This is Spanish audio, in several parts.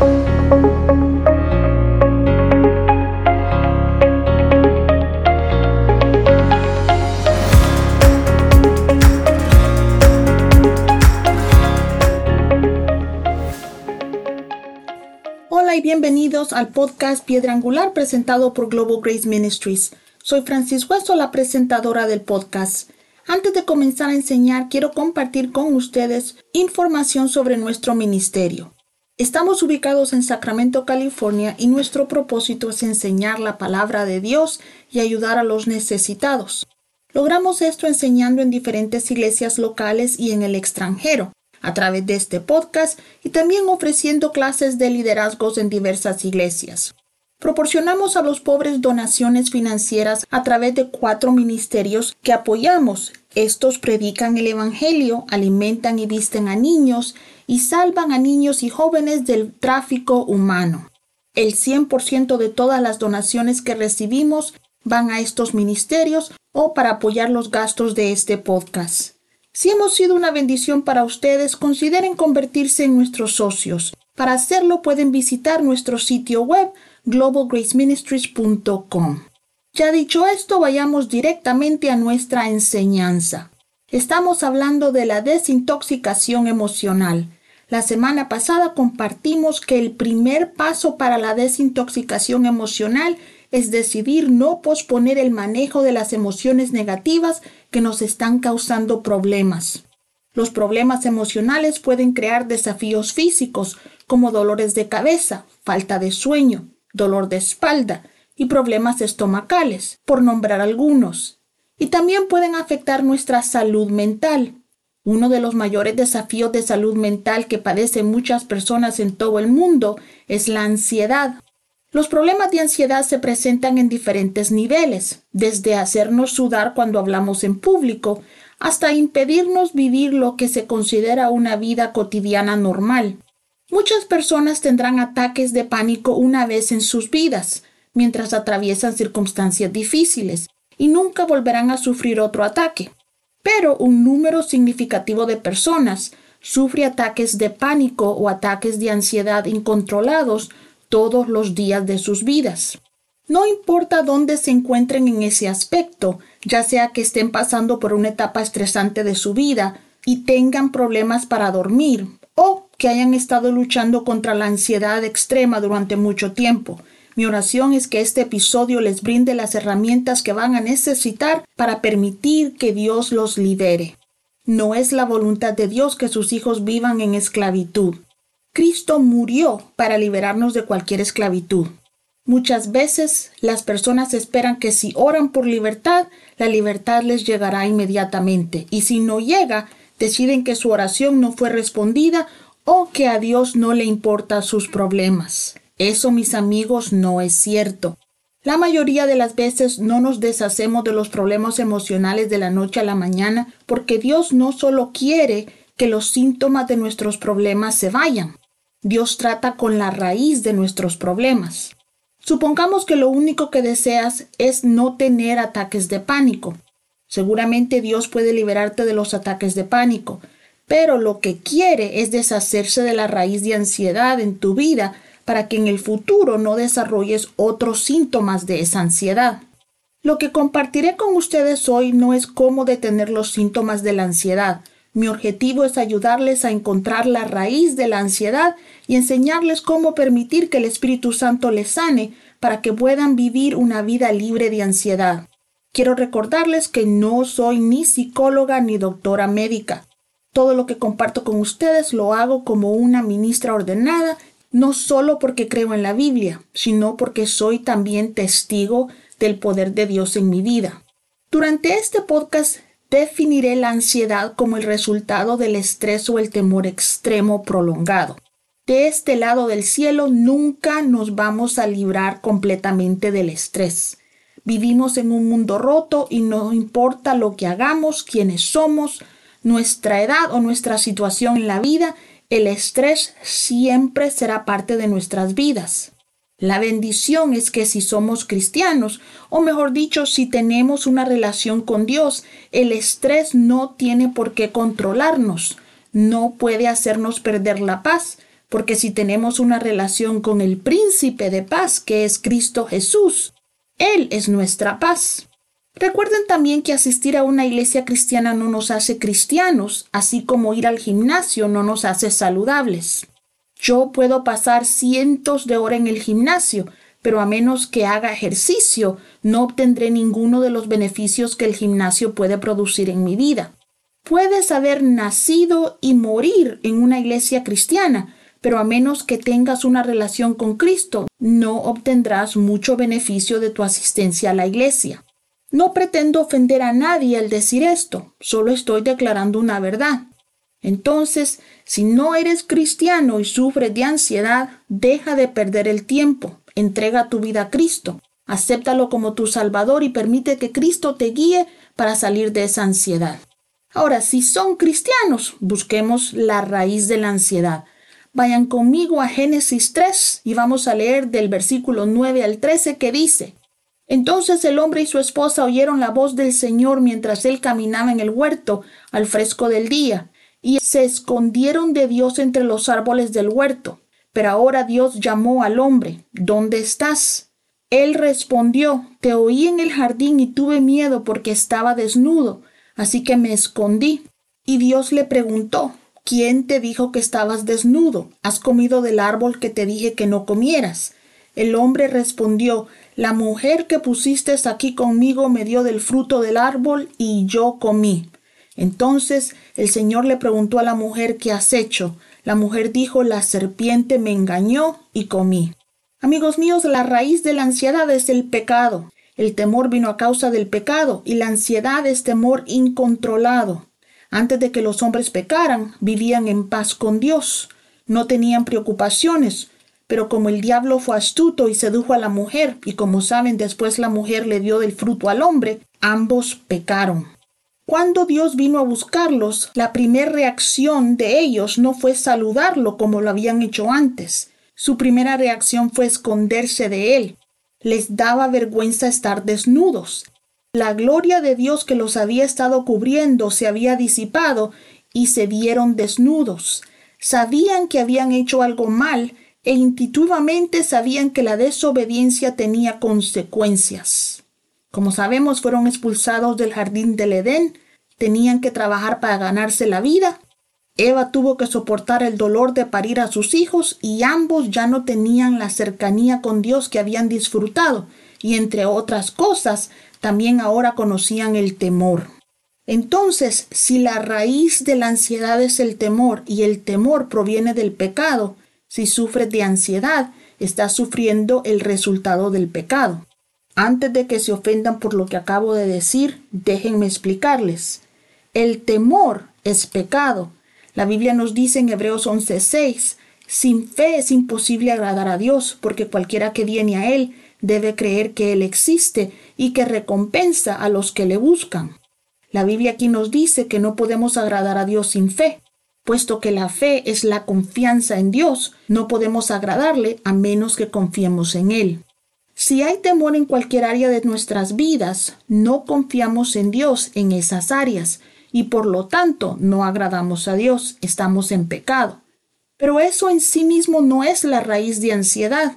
Hola y bienvenidos al podcast Piedra Angular presentado por Global Grace Ministries. Soy Francis Hueso, la presentadora del podcast. Antes de comenzar a enseñar, quiero compartir con ustedes información sobre nuestro ministerio. Estamos ubicados en Sacramento, California, y nuestro propósito es enseñar la palabra de Dios y ayudar a los necesitados. Logramos esto enseñando en diferentes iglesias locales y en el extranjero, a través de este podcast y también ofreciendo clases de liderazgos en diversas iglesias. Proporcionamos a los pobres donaciones financieras a través de cuatro ministerios que apoyamos. Estos predican el Evangelio, alimentan y visten a niños y salvan a niños y jóvenes del tráfico humano. El 100% de todas las donaciones que recibimos van a estos ministerios o para apoyar los gastos de este podcast. Si hemos sido una bendición para ustedes, consideren convertirse en nuestros socios. Para hacerlo pueden visitar nuestro sitio web globalgraceministries.com. Ya dicho esto, vayamos directamente a nuestra enseñanza. Estamos hablando de la desintoxicación emocional. La semana pasada compartimos que el primer paso para la desintoxicación emocional es decidir no posponer el manejo de las emociones negativas que nos están causando problemas. Los problemas emocionales pueden crear desafíos físicos como dolores de cabeza, falta de sueño, dolor de espalda y problemas estomacales, por nombrar algunos. Y también pueden afectar nuestra salud mental. Uno de los mayores desafíos de salud mental que padecen muchas personas en todo el mundo es la ansiedad. Los problemas de ansiedad se presentan en diferentes niveles, desde hacernos sudar cuando hablamos en público, hasta impedirnos vivir lo que se considera una vida cotidiana normal. Muchas personas tendrán ataques de pánico una vez en sus vidas, mientras atraviesan circunstancias difíciles, y nunca volverán a sufrir otro ataque. Pero un número significativo de personas sufre ataques de pánico o ataques de ansiedad incontrolados todos los días de sus vidas. No importa dónde se encuentren en ese aspecto, ya sea que estén pasando por una etapa estresante de su vida y tengan problemas para dormir, o que hayan estado luchando contra la ansiedad extrema durante mucho tiempo. Mi oración es que este episodio les brinde las herramientas que van a necesitar para permitir que Dios los libere. No es la voluntad de Dios que sus hijos vivan en esclavitud. Cristo murió para liberarnos de cualquier esclavitud. Muchas veces las personas esperan que si oran por libertad, la libertad les llegará inmediatamente, y si no llega, deciden que su oración no fue respondida o que a Dios no le importan sus problemas. Eso, mis amigos, no es cierto. La mayoría de las veces no nos deshacemos de los problemas emocionales de la noche a la mañana porque Dios no solo quiere que los síntomas de nuestros problemas se vayan. Dios trata con la raíz de nuestros problemas. Supongamos que lo único que deseas es no tener ataques de pánico. Seguramente Dios puede liberarte de los ataques de pánico, pero lo que quiere es deshacerse de la raíz de ansiedad en tu vida para que en el futuro no desarrolles otros síntomas de esa ansiedad. Lo que compartiré con ustedes hoy no es cómo detener los síntomas de la ansiedad. Mi objetivo es ayudarles a encontrar la raíz de la ansiedad y enseñarles cómo permitir que el Espíritu Santo les sane para que puedan vivir una vida libre de ansiedad. Quiero recordarles que no soy ni psicóloga ni doctora médica. Todo lo que comparto con ustedes lo hago como una ministra ordenada, no solo porque creo en la Biblia, sino porque soy también testigo del poder de Dios en mi vida. Durante este podcast definiré la ansiedad como el resultado del estrés o el temor extremo prolongado. De este lado del cielo nunca nos vamos a librar completamente del estrés. Vivimos en un mundo roto y no importa lo que hagamos, quiénes somos, nuestra edad o nuestra situación en la vida, el estrés siempre será parte de nuestras vidas. La bendición es que si somos cristianos, o mejor dicho, si tenemos una relación con Dios, el estrés no tiene por qué controlarnos, no puede hacernos perder la paz, porque si tenemos una relación con el príncipe de paz, que es Cristo Jesús, Él es nuestra paz. Recuerden también que asistir a una iglesia cristiana no nos hace cristianos, así como ir al gimnasio no nos hace saludables. Yo puedo pasar cientos de horas en el gimnasio, pero a menos que haga ejercicio, no obtendré ninguno de los beneficios que el gimnasio puede producir en mi vida. Puedes haber nacido y morir en una iglesia cristiana, pero a menos que tengas una relación con Cristo, no obtendrás mucho beneficio de tu asistencia a la iglesia. No pretendo ofender a nadie al decir esto, solo estoy declarando una verdad. Entonces, si no eres cristiano y sufres de ansiedad, deja de perder el tiempo, entrega tu vida a Cristo, acéptalo como tu Salvador y permite que Cristo te guíe para salir de esa ansiedad. Ahora, si son cristianos, busquemos la raíz de la ansiedad. Vayan conmigo a Génesis 3 y vamos a leer del versículo 9 al 13 que dice, Entonces el hombre y su esposa oyeron la voz del Señor mientras él caminaba en el huerto al fresco del día, y se escondieron de Dios entre los árboles del huerto. Pero ahora Dios llamó al hombre, ¿dónde estás? Él respondió, Te oí en el jardín y tuve miedo porque estaba desnudo, así que me escondí. Y Dios le preguntó, ¿Quién te dijo que estabas desnudo? ¿Has comido del árbol que te dije que no comieras? El hombre respondió, La mujer que pusiste aquí conmigo me dio del fruto del árbol y yo comí. Entonces el Señor le preguntó a la mujer, ¿qué has hecho? La mujer dijo, la serpiente me engañó y comí. Amigos míos, la raíz de la ansiedad es el pecado. El temor vino a causa del pecado y la ansiedad es temor incontrolado. Antes de que los hombres pecaran, vivían en paz con Dios, no tenían preocupaciones, pero como el diablo fue astuto y sedujo a la mujer, y como saben después la mujer le dio del fruto al hombre, ambos pecaron. Cuando Dios vino a buscarlos, la primera reacción de ellos no fue saludarlo como lo habían hecho antes. Su primera reacción fue esconderse de él. Les daba vergüenza estar desnudos. La gloria de Dios que los había estado cubriendo se había disipado y se vieron desnudos. Sabían que habían hecho algo mal e intuitivamente sabían que la desobediencia tenía consecuencias. Como sabemos, fueron expulsados del jardín del Edén, tenían que trabajar para ganarse la vida. Eva tuvo que soportar el dolor de parir a sus hijos y ambos ya no tenían la cercanía con Dios que habían disfrutado y entre otras cosas también ahora conocían el temor. Entonces, si la raíz de la ansiedad es el temor y el temor proviene del pecado, si sufres de ansiedad, estás sufriendo el resultado del pecado. Antes de que se ofendan por lo que acabo de decir, déjenme explicarles. El temor es pecado. La Biblia nos dice en Hebreos 11:6, sin fe es imposible agradar a Dios, porque cualquiera que viene a Él debe creer que Él existe y que recompensa a los que le buscan. La Biblia aquí nos dice que no podemos agradar a Dios sin fe. Puesto que la fe es la confianza en Dios, no podemos agradarle a menos que confiemos en Él. Si hay temor en cualquier área de nuestras vidas, no confiamos en Dios en esas áreas y por lo tanto no agradamos a Dios, estamos en pecado. Pero eso en sí mismo no es la raíz de ansiedad,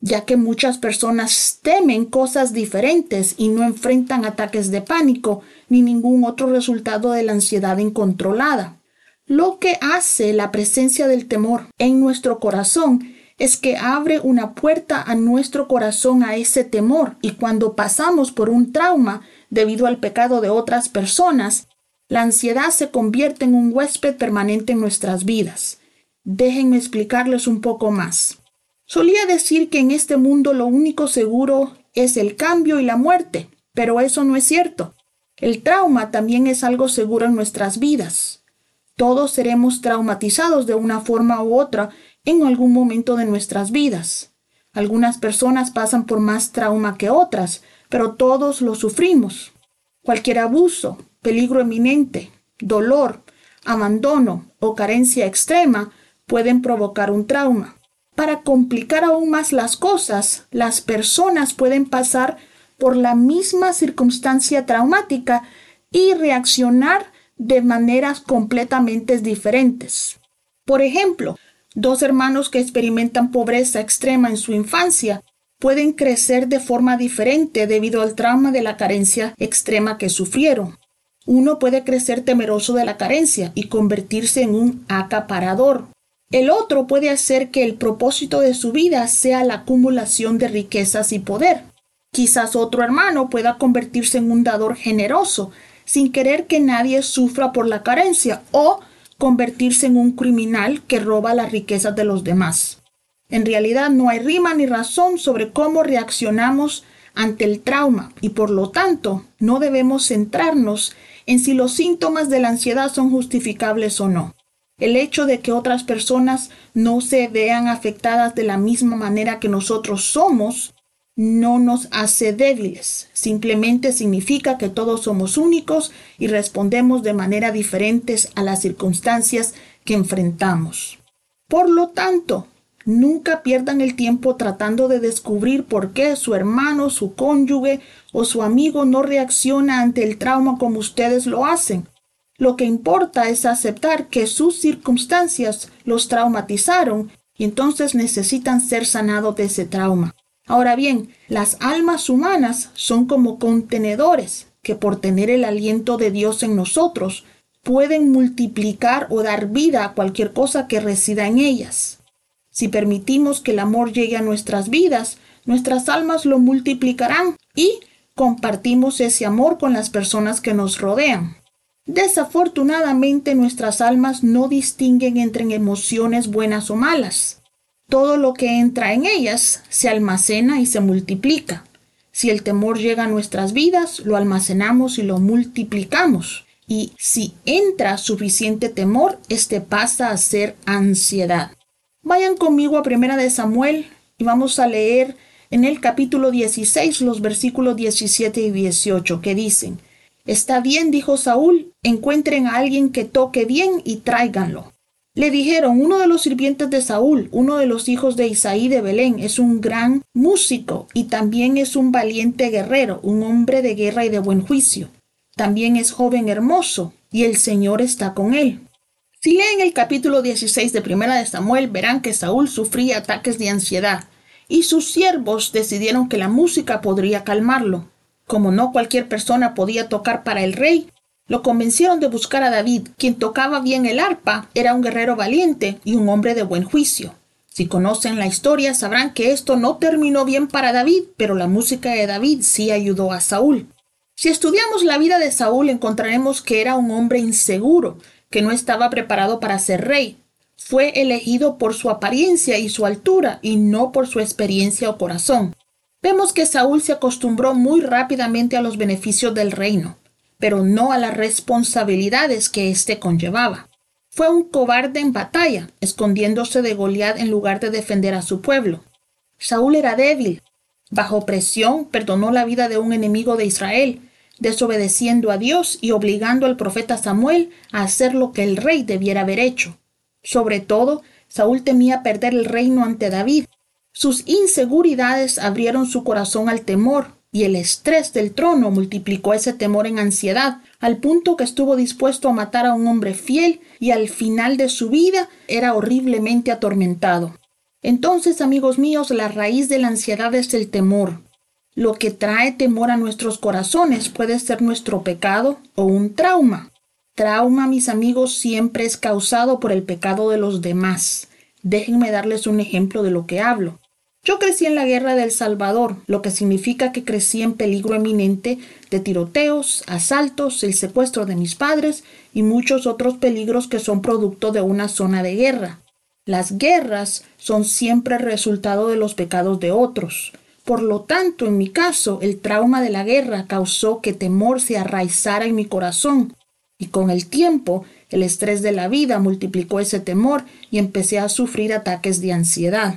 ya que muchas personas temen cosas diferentes y no enfrentan ataques de pánico ni ningún otro resultado de la ansiedad incontrolada. Lo que hace la presencia del temor en nuestro corazón es que abre una puerta a nuestro corazón a ese temor y cuando pasamos por un trauma debido al pecado de otras personas, la ansiedad se convierte en un huésped permanente en nuestras vidas. Déjenme explicarles un poco más. Solía decir que en este mundo lo único seguro es el cambio y la muerte, pero eso no es cierto. El trauma también es algo seguro en nuestras vidas. Todos seremos traumatizados de una forma u otra en algún momento de nuestras vidas. Algunas personas pasan por más trauma que otras, pero todos lo sufrimos. Cualquier abuso, peligro eminente, dolor, abandono o carencia extrema pueden provocar un trauma. Para complicar aún más las cosas, las personas pueden pasar por la misma circunstancia traumática y reaccionar de maneras completamente diferentes. Por ejemplo, Dos hermanos que experimentan pobreza extrema en su infancia pueden crecer de forma diferente debido al trauma de la carencia extrema que sufrieron. Uno puede crecer temeroso de la carencia y convertirse en un acaparador. El otro puede hacer que el propósito de su vida sea la acumulación de riquezas y poder. Quizás otro hermano pueda convertirse en un dador generoso, sin querer que nadie sufra por la carencia, o convertirse en un criminal que roba las riquezas de los demás. En realidad no hay rima ni razón sobre cómo reaccionamos ante el trauma y por lo tanto no debemos centrarnos en si los síntomas de la ansiedad son justificables o no. El hecho de que otras personas no se vean afectadas de la misma manera que nosotros somos no nos hace débiles, simplemente significa que todos somos únicos y respondemos de manera diferentes a las circunstancias que enfrentamos. Por lo tanto, Nunca pierdan el tiempo tratando de descubrir por qué su hermano, su cónyuge o su amigo no reacciona ante el trauma como ustedes lo hacen. Lo que importa es aceptar que sus circunstancias los traumatizaron y entonces necesitan ser sanados de ese trauma. Ahora bien, las almas humanas son como contenedores que por tener el aliento de Dios en nosotros pueden multiplicar o dar vida a cualquier cosa que resida en ellas. Si permitimos que el amor llegue a nuestras vidas, nuestras almas lo multiplicarán y compartimos ese amor con las personas que nos rodean. Desafortunadamente nuestras almas no distinguen entre emociones buenas o malas. Todo lo que entra en ellas se almacena y se multiplica. Si el temor llega a nuestras vidas, lo almacenamos y lo multiplicamos. Y si entra suficiente temor, este pasa a ser ansiedad. Vayan conmigo a Primera de Samuel y vamos a leer en el capítulo 16 los versículos 17 y 18 que dicen, Está bien, dijo Saúl, encuentren a alguien que toque bien y tráiganlo. Le dijeron, uno de los sirvientes de Saúl, uno de los hijos de Isaí de Belén, es un gran músico y también es un valiente guerrero, un hombre de guerra y de buen juicio. También es joven hermoso, y el Señor está con él. Si leen el capítulo 16 de Primera de Samuel, verán que Saúl sufría ataques de ansiedad y sus siervos decidieron que la música podría calmarlo. Como no cualquier persona podía tocar para el rey, lo convencieron de buscar a David, quien tocaba bien el arpa, era un guerrero valiente y un hombre de buen juicio. Si conocen la historia sabrán que esto no terminó bien para David, pero la música de David sí ayudó a Saúl. Si estudiamos la vida de Saúl encontraremos que era un hombre inseguro, que no estaba preparado para ser rey. Fue elegido por su apariencia y su altura y no por su experiencia o corazón. Vemos que Saúl se acostumbró muy rápidamente a los beneficios del reino, pero no a las responsabilidades que éste conllevaba. Fue un cobarde en batalla, escondiéndose de Goliat en lugar de defender a su pueblo. Saúl era débil. Bajo presión perdonó la vida de un enemigo de Israel desobedeciendo a Dios y obligando al profeta Samuel a hacer lo que el rey debiera haber hecho. Sobre todo, Saúl temía perder el reino ante David. Sus inseguridades abrieron su corazón al temor, y el estrés del trono multiplicó ese temor en ansiedad, al punto que estuvo dispuesto a matar a un hombre fiel y al final de su vida era horriblemente atormentado. Entonces, amigos míos, la raíz de la ansiedad es el temor. Lo que trae temor a nuestros corazones puede ser nuestro pecado o un trauma. Trauma, mis amigos, siempre es causado por el pecado de los demás. Déjenme darles un ejemplo de lo que hablo. Yo crecí en la guerra del Salvador, lo que significa que crecí en peligro eminente de tiroteos, asaltos, el secuestro de mis padres y muchos otros peligros que son producto de una zona de guerra. Las guerras son siempre resultado de los pecados de otros. Por lo tanto, en mi caso, el trauma de la guerra causó que temor se arraizara en mi corazón, y con el tiempo el estrés de la vida multiplicó ese temor y empecé a sufrir ataques de ansiedad.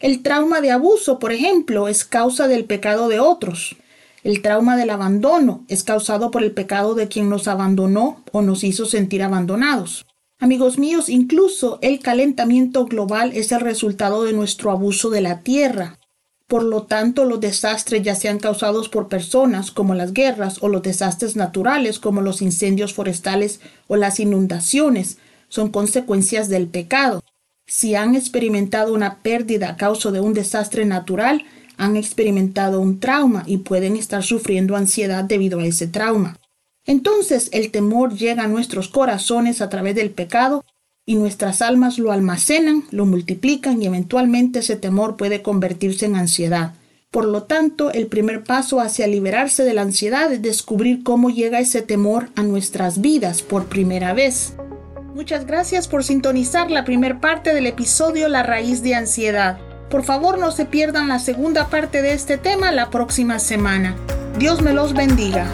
El trauma de abuso, por ejemplo, es causa del pecado de otros. El trauma del abandono es causado por el pecado de quien nos abandonó o nos hizo sentir abandonados. Amigos míos, incluso el calentamiento global es el resultado de nuestro abuso de la tierra. Por lo tanto, los desastres ya sean causados por personas como las guerras o los desastres naturales como los incendios forestales o las inundaciones son consecuencias del pecado. Si han experimentado una pérdida a causa de un desastre natural, han experimentado un trauma y pueden estar sufriendo ansiedad debido a ese trauma. Entonces el temor llega a nuestros corazones a través del pecado y nuestras almas lo almacenan, lo multiplican y eventualmente ese temor puede convertirse en ansiedad. Por lo tanto, el primer paso hacia liberarse de la ansiedad es descubrir cómo llega ese temor a nuestras vidas por primera vez. Muchas gracias por sintonizar la primer parte del episodio La raíz de ansiedad. Por favor no se pierdan la segunda parte de este tema la próxima semana. Dios me los bendiga.